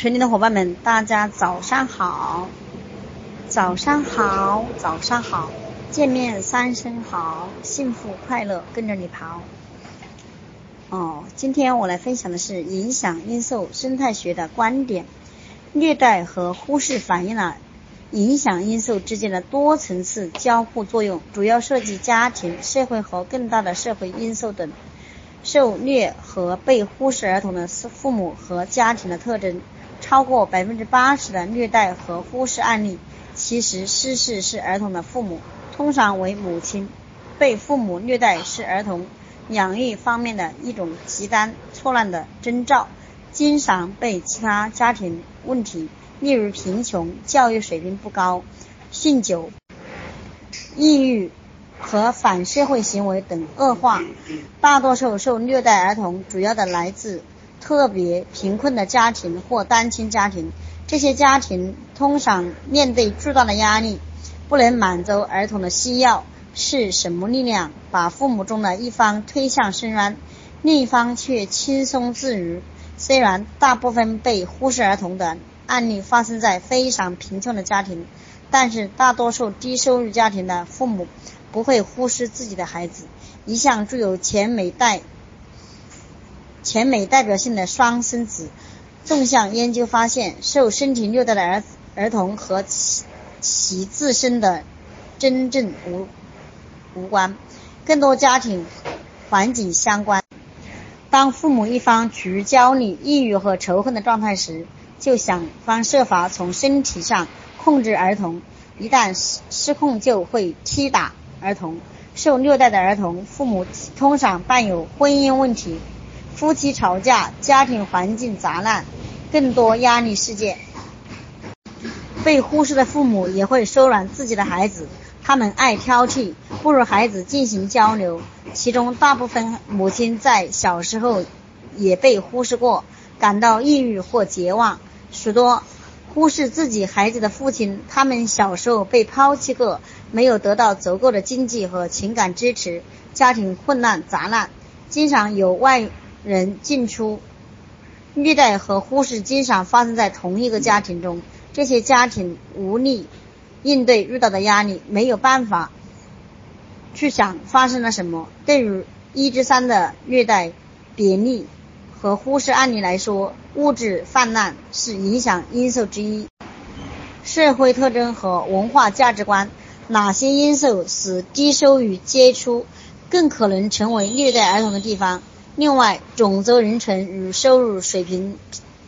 群里的伙伴们，大家早上好，早上好，早上好，见面三声好，幸福快乐跟着你跑。哦，今天我来分享的是影响因素生态学的观点，虐待和忽视反映了影响因素之间的多层次交互作用，主要涉及家庭、社会和更大的社会因素等。受虐和被忽视儿童的父母和家庭的特征。超过百分之八十的虐待和忽视案例，其实失事是儿童的父母，通常为母亲。被父母虐待是儿童养育方面的一种极端错乱的征兆，经常被其他家庭问题，例如贫穷、教育水平不高、酗酒、抑郁和反社会行为等恶化。大多数受虐待儿童主要的来自。特别贫困的家庭或单亲家庭，这些家庭通常面对巨大的压力，不能满足儿童的需要。是什么力量把父母中的一方推向深渊，另一方却轻松自如？虽然大部分被忽视儿童的案例发生在非常贫穷的家庭，但是大多数低收入家庭的父母不会忽视自己的孩子。一项具有全美代。全美代表性的双生子纵向研究发现，受身体虐待的儿儿童和其其自身的真正无无关，更多家庭环境相关。当父母一方处于焦虑、抑郁和仇恨的状态时，就想方设法从身体上控制儿童，一旦失失控，就会踢打儿童。受虐待的儿童父母通常伴有婚姻问题。夫妻吵架，家庭环境杂乱，更多压力事件。被忽视的父母也会收揽自己的孩子，他们爱挑剔，不与孩子进行交流。其中大部分母亲在小时候也被忽视过，感到抑郁或绝望。许多忽视自己孩子的父亲，他们小时候被抛弃过，没有得到足够的经济和情感支持，家庭混乱杂乱，经常有外。人进出，虐待和忽视经常发生在同一个家庭中。这些家庭无力应对遇到的压力，没有办法去想发生了什么。对于一至三的虐待、贬义和忽视案例来说，物质泛滥是影响因素之一。社会特征和文化价值观，哪些因素使低收入接触更可能成为虐待儿童的地方？另外，种族人群与收入水平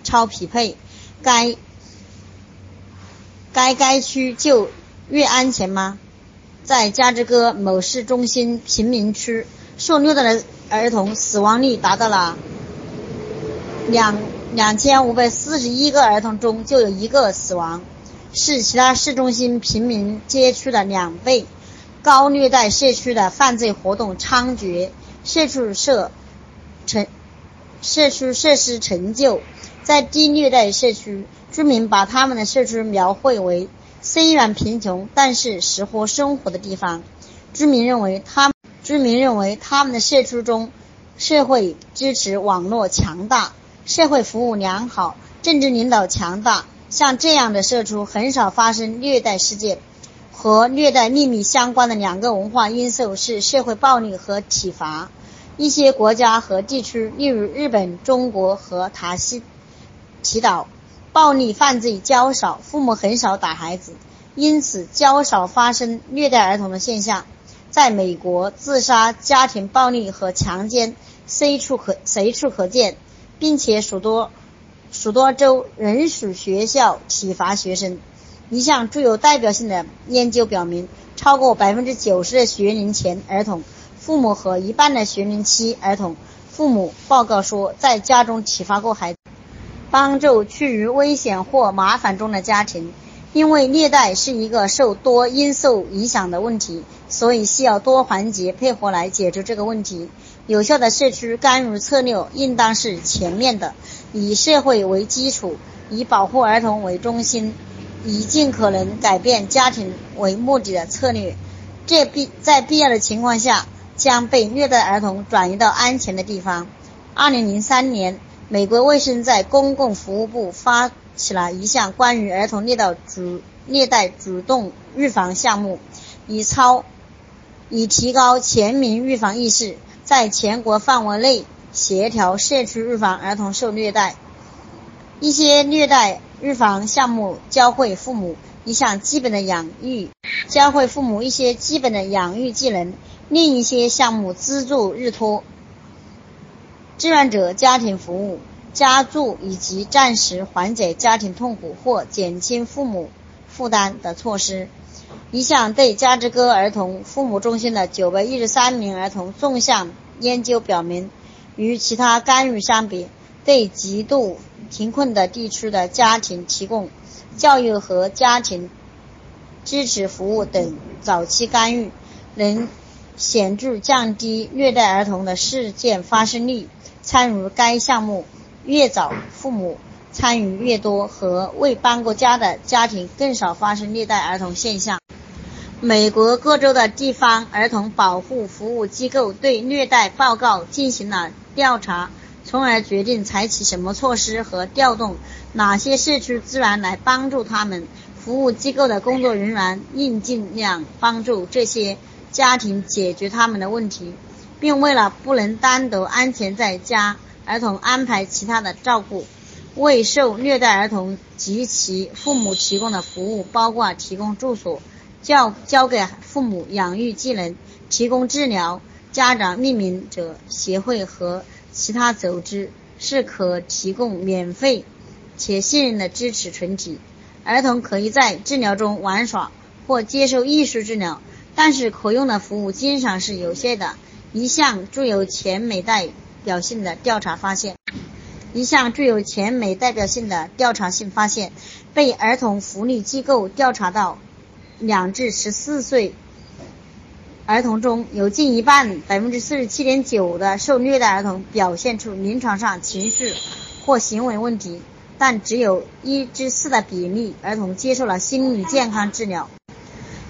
超匹配，该该该区就越安全吗？在加之哥某市中心贫民区，受虐待的儿童死亡率达到了两两千五百四十一个儿童中就有一个死亡，是其他市中心贫民街区的两倍。高虐待社区的犯罪活动猖獗，社区社。成社区设施陈旧，在低虐待社区，居民把他们的社区描绘为虽然贫穷，但是适合生活的地方。居民认为他居民认为他们的社区中社会支持网络强大，社会服务良好，政治领导强大。像这样的社区很少发生虐待事件。和虐待秘密相关的两个文化因素是社会暴力和体罚。一些国家和地区，例如日本、中国和塔西提岛，暴力犯罪较少，父母很少打孩子，因此较少发生虐待儿童的现象。在美国，自杀、家庭暴力和强奸随处可随处可见，并且许多许多州仍属学校体罚学生。一项具有代表性的研究表明，超过百分之九十的学龄前儿童。父母和一半的学龄期儿童父母报告说，在家中体罚过孩子。帮助处于危险或麻烦中的家庭，因为虐待是一个受多因素影响的问题，所以需要多环节配合来解决这个问题。有效的社区干预策略应当是全面的，以社会为基础，以保护儿童为中心，以尽可能改变家庭为目的的策略。这必在必要的情况下。将被虐待儿童转移到安全的地方。二零零三年，美国卫生在公共服务部发起了一项关于儿童虐待主虐待主动预防项目，以超以提高全民预防意识，在全国范围内协调社区预防儿童受虐待。一些虐待预防项目教会父母一项基本的养育，教会父母一些基本的养育技能；另一些项目资助日托、志愿者家庭服务、加助以及暂时缓解家庭痛苦或减轻父母负担的措施。一项对加之哥儿童父母中心的九百一十三名儿童纵向研究表明，与其他干预相比，对极度贫困的地区的家庭提供教育和家庭支持服务等早期干预，能显著降低虐待儿童的事件发生率。参与该项目越早，父母参与越多，和未搬过家的家庭更少发生虐待儿童现象。美国各州的地方儿童保护服务机构对虐待报告进行了调查。从而决定采取什么措施和调动哪些社区资源来帮助他们。服务机构的工作人员应尽量帮助这些家庭解决他们的问题，并为了不能单独安全在家儿童安排其他的照顾。为受虐待儿童及其父母提供的服务包括提供住所、教教给父母养育技能、提供治疗。家长命名者协会和其他组织是可提供免费且信任的支持群体。儿童可以在治疗中玩耍或接受艺术治疗，但是可用的服务经常是有限的。一项具有全美代表性的调查发现，一项具有全美代表性的调查性发现，被儿童福利机构调查到两至十四岁。儿童中有近一半，百分之四十七点九的受虐待儿童表现出临床上情绪或行为问题，但只有一至四的比例儿童接受了心理健康治疗。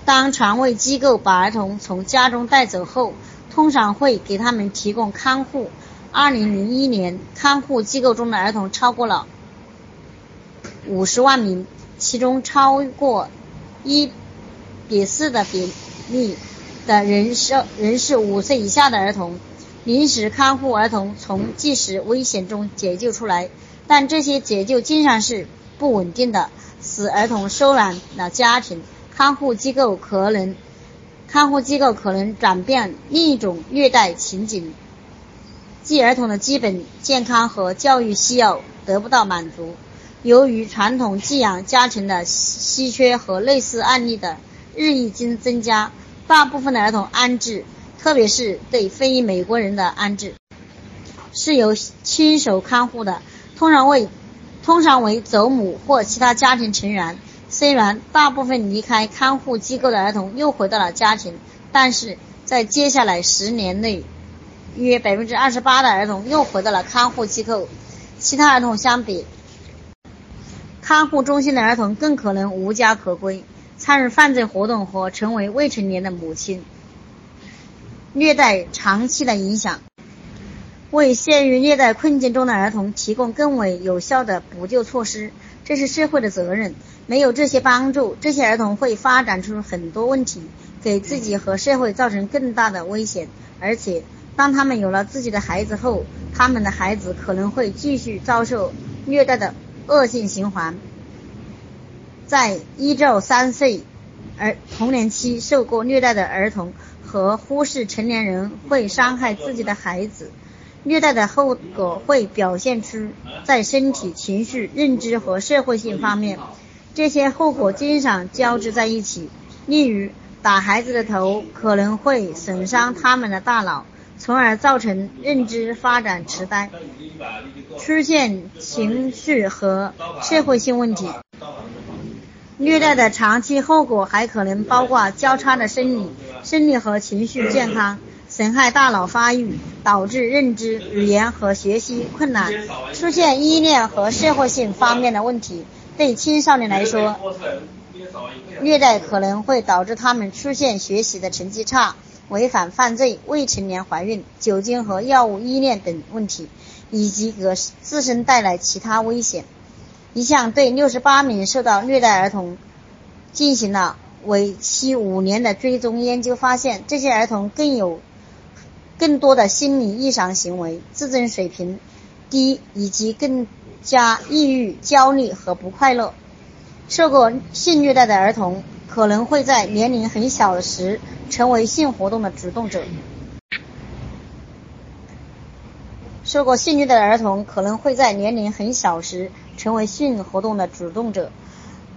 当床位机构把儿童从家中带走后，通常会给他们提供看护。二零零一年，看护机构中的儿童超过了五十万名，其中超过一比四的比例。的人是人是五岁以下的儿童，临时看护儿童从即时危险中解救出来，但这些解救经常是不稳定的，使儿童收养了家庭。看护机构可能，看护机构可能转变另一种虐待情景，即儿童的基本健康和教育需要得不到满足。由于传统寄养家庭的稀缺和类似案例的日益增增加。大部分的儿童安置，特别是对非美国人的安置，是由亲手看护的，通常为通常为祖母或其他家庭成员。虽然大部分离开看护机构的儿童又回到了家庭，但是在接下来十年内，约百分之二十八的儿童又回到了看护机构。其他儿童相比，看护中心的儿童更可能无家可归。参与犯罪活动和成为未成年的母亲，虐待长期的影响，为陷于虐待困境中的儿童提供更为有效的补救措施，这是社会的责任。没有这些帮助，这些儿童会发展出很多问题，给自己和社会造成更大的危险。而且，当他们有了自己的孩子后，他们的孩子可能会继续遭受虐待的恶性循环。在一到三岁儿童年期受过虐待的儿童和忽视成年人会伤害自己的孩子，虐待的后果会表现出在身体、情绪、认知和社会性方面，这些后果经常交织在一起。例如，打孩子的头可能会损伤他们的大脑，从而造成认知发展迟呆，出现情绪和社会性问题。虐待的长期后果还可能包括交叉的生理、生理和情绪健康，损害大脑发育，导致认知、语言和学习困难，出现依恋和社会性方面的问题。对青少年来说，虐待可能会导致他们出现学习的成绩差、违反犯罪、未成年怀孕、酒精和药物依恋等问题，以及给自身带来其他危险。一项对六十八名受到虐待儿童进行了为期五年的追踪研究，发现这些儿童更有更多的心理异常行为、自尊水平低，以及更加抑郁、焦虑和不快乐。受过性虐待的儿童可能会在年龄很小时成为性活动的主动者。受过性虐待的儿童可能会在年龄很小时成为性活动的主动者。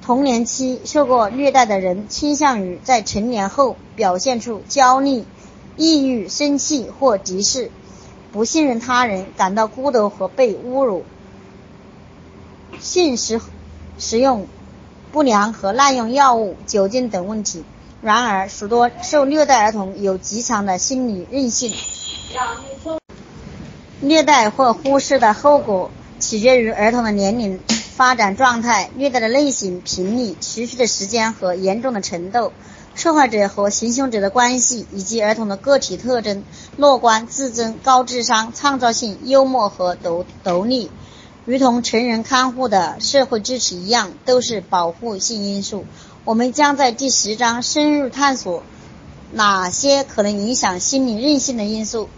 童年期受过虐待的人倾向于在成年后表现出焦虑、抑郁、生气或敌视、不信任他人、感到孤独和被侮辱、性食食用不良和滥用药物、酒精等问题。然而，许多受虐待儿童有极强的心理韧性。虐待或忽视的后果取决于儿童的年龄。发展状态、虐待的类型、频率、持续的时间和严重的程度、受害者和行凶者的关系，以及儿童的个体特征——乐观、自尊、高智商、创造性、幽默和独独立，如同成人看护的社会支持一样，都是保护性因素。我们将在第十章深入探索哪些可能影响心理韧性的因素。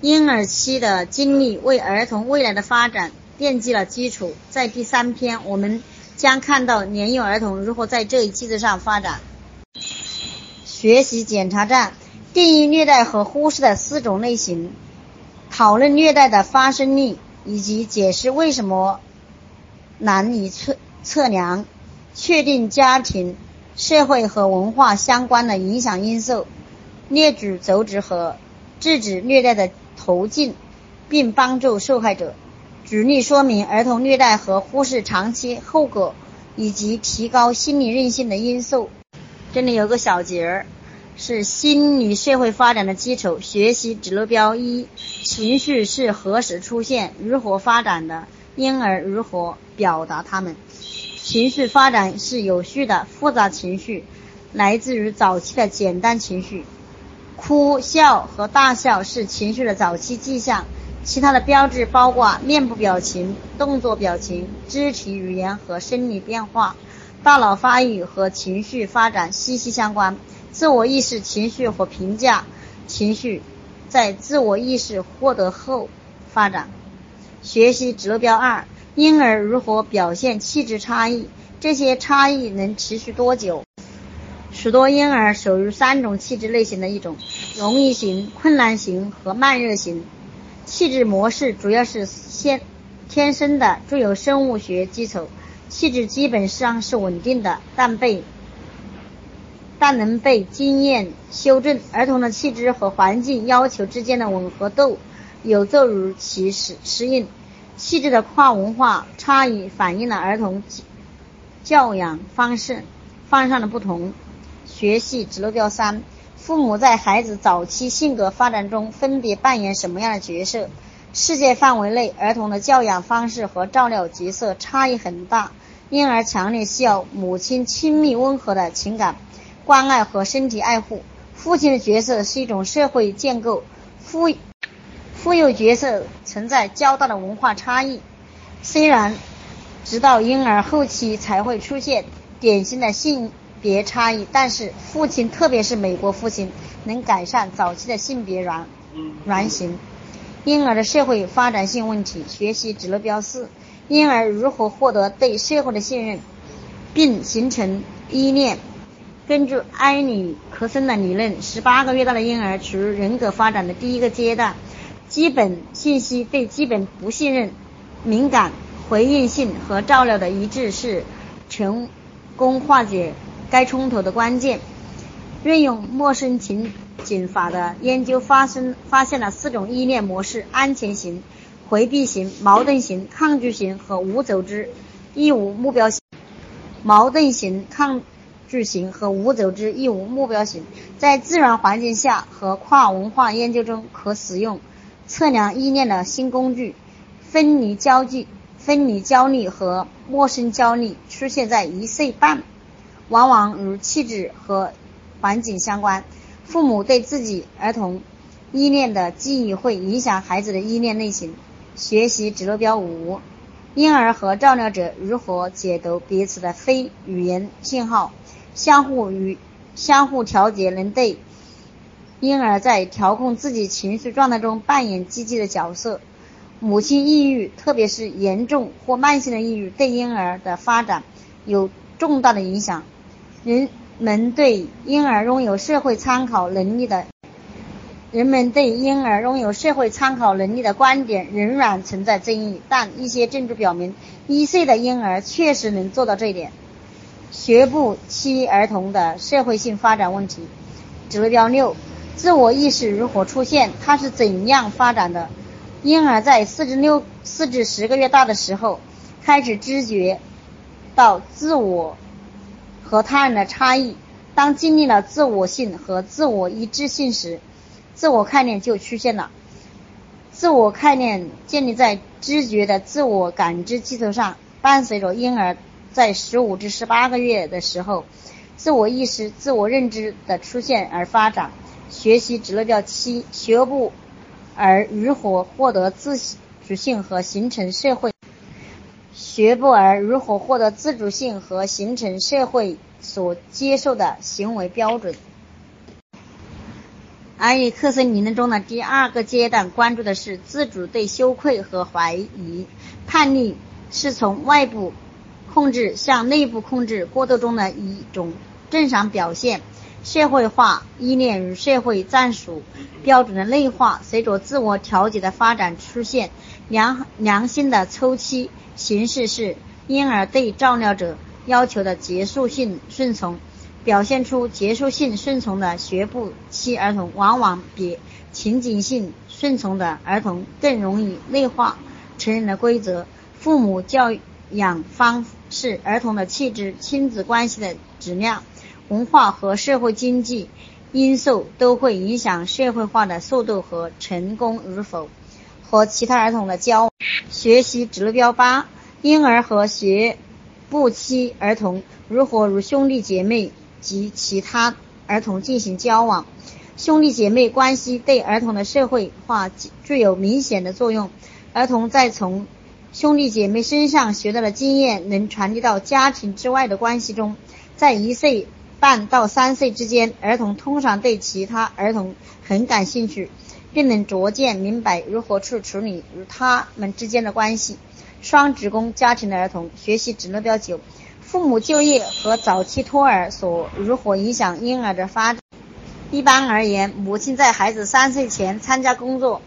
婴儿期的经历为儿童未来的发展。奠基了基础。在第三篇，我们将看到年幼儿童如何在这一基础上发展。学习检查站定义虐待和忽视的四种类型，讨论虐待的发生率，以及解释为什么难以测测量，确定家庭、社会和文化相关的影响因素，列举阻止和制止虐待的途径，并帮助受害者。举例说明儿童虐待和忽视长期后果，以及提高心理韧性的因素。这里有个小节儿，是心理社会发展的基础。学习指路标一：情绪是何时出现、如何发展的？婴儿如何表达他们？情绪发展是有序的，复杂情绪来自于早期的简单情绪。哭笑和大笑是情绪的早期迹象。其他的标志包括面部表情、动作表情、肢体语言和生理变化。大脑发育和情绪发展息息相关。自我意识情绪和评价情绪在自我意识获得后发展。学习指标二：婴儿如何表现气质差异？这些差异能持续多久？许多婴儿属于三种气质类型的一种：容易型、困难型和慢热型。气质模式主要是先天生的，具有生物学基础。气质基本上是稳定的，但被但能被经验修正。儿童的气质和环境要求之间的吻合度有助于其适适应。气质的跨文化差异反映了儿童教养方式方向的不同。学习指路标三。父母在孩子早期性格发展中分别扮演什么样的角色？世界范围内，儿童的教养方式和照料角色差异很大。婴儿强烈需要母亲亲密温和的情感关爱和身体爱护。父亲的角色是一种社会建构，父父幼角色存在较大的文化差异。虽然直到婴儿后期才会出现典型的性。别差异，但是父亲，特别是美国父亲，能改善早期的性别软软型。婴儿的社会发展性问题，学习指路标四：婴儿如何获得对社会的信任，并形成依恋。根据埃里克森的理论，十八个月大的婴儿处于人格发展的第一个阶段，基本信息对基本不信任、敏感、回应性和照料的一致是成功化解。该冲突的关键，运用陌生情景法的研究发生发现了四种依恋模式：安全型、回避型、矛盾型、抗拒型和无组织义务目标型。矛盾型、抗拒型和无组织亦无目标型在自然环境下和跨文化研究中可使用测量依恋的新工具。分离焦距、分离焦虑和陌生焦虑出现在一岁半。往往与气质和环境相关。父母对自己儿童依恋的记忆会影响孩子的依恋类型。学习指路标五：婴儿和照料者如何解读彼此的非语言信号，相互与相互调节，能对婴儿在调控自己情绪状态中扮演积极的角色。母亲抑郁，特别是严重或慢性的抑郁，对婴儿的发展有重大的影响。人们对婴儿拥有社会参考能力的。人们对婴儿拥有社会参考能力的观点仍然存在争议，但一些证据表明，一岁的婴儿确实能做到这一点。学步期儿童的社会性发展问题，指标六：自我意识如何出现？它是怎样发展的？婴儿在四至六、四至十个月大的时候，开始知觉到自我和他人的差异。当经历了自我性和自我一致性时，自我概念就出现了。自我概念建立在知觉的自我感知基础上，伴随着婴儿在十五至十八个月的时候，自我意识、自我认知的出现而发展。学习指标七：学步儿如何获得自主性和形成社会？学步儿如何获得自主性和形成社会所接受的行为标准？埃里克森理论中的第二个阶段关注的是自主对羞愧和怀疑。叛逆是从外部控制向内部控制过渡中的一种正常表现。社会化依恋与社会战术标准的内化，随着自我调节的发展出现。良良性的抽期形式是婴儿对照料者要求的结束性顺从。表现出结束性顺从的学步期儿童，往往比情景性顺从的儿童更容易内化成人的规则。父母教养方是、儿童的气质、亲子关系的质量、文化和社会经济因素都会影响社会化的速度和成功与否。和其他儿童的交。学习指标八：婴儿和学步期儿童如何与兄弟姐妹。及其他儿童进行交往，兄弟姐妹关系对儿童的社会化具有明显的作用。儿童在从兄弟姐妹身上学到的经验能传递到家庭之外的关系中。在一岁半到三岁之间，儿童通常对其他儿童很感兴趣，并能逐渐明白如何去处理与他们之间的关系。双职工家庭的儿童学习指标九。父母就业和早期托儿所如何影响婴儿的发展？一般而言，母亲在孩子三岁前参加工作，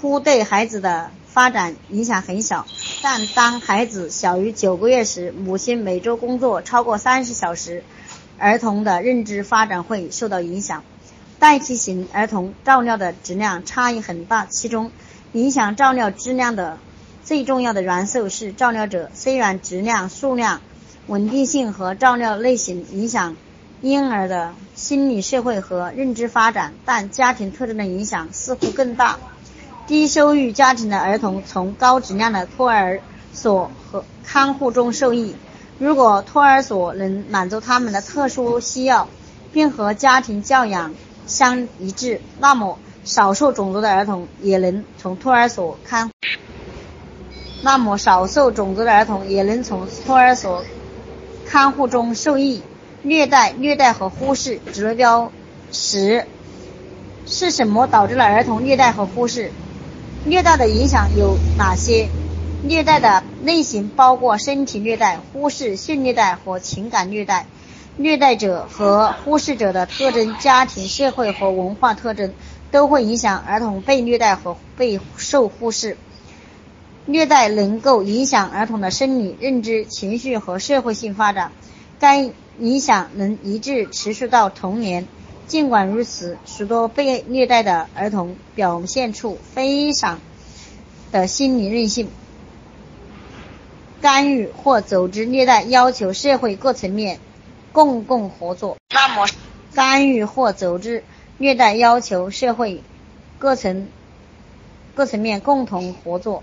呼对孩子的发展影响很小。但当孩子小于九个月时，母亲每周工作超过三十小时，儿童的认知发展会受到影响。代替型儿童照料的质量差异很大，其中影响照料质量的最重要的元素是照料者。虽然质量、数量。稳定性和照料类型影响婴儿的心理、社会和认知发展，但家庭特征的影响似乎更大。低收入家庭的儿童从高质量的托儿所和看护中受益。如果托儿所能满足他们的特殊需要，并和家庭教养相一致，那么少数种族的儿童也能从托儿所看。那么少数种族的儿童也能从托儿所。看护中受益，虐待、虐待和忽视指标十是什么导致了儿童虐待和忽视？虐待的影响有哪些？虐待的类型包括身体虐待、忽视、性虐待和情感虐待。虐待者和忽视者的特征、家庭、社会和文化特征都会影响儿童被虐待和被受忽视。虐待能够影响儿童的生理、认知、情绪和社会性发展，该影响能一直持续到童年。尽管如此，许多被虐待的儿童表现出非常的心理韧性。干预或组织虐待要求社会各层面共共合作。那么，干预或组织虐待要求社会各层各层面共同合作。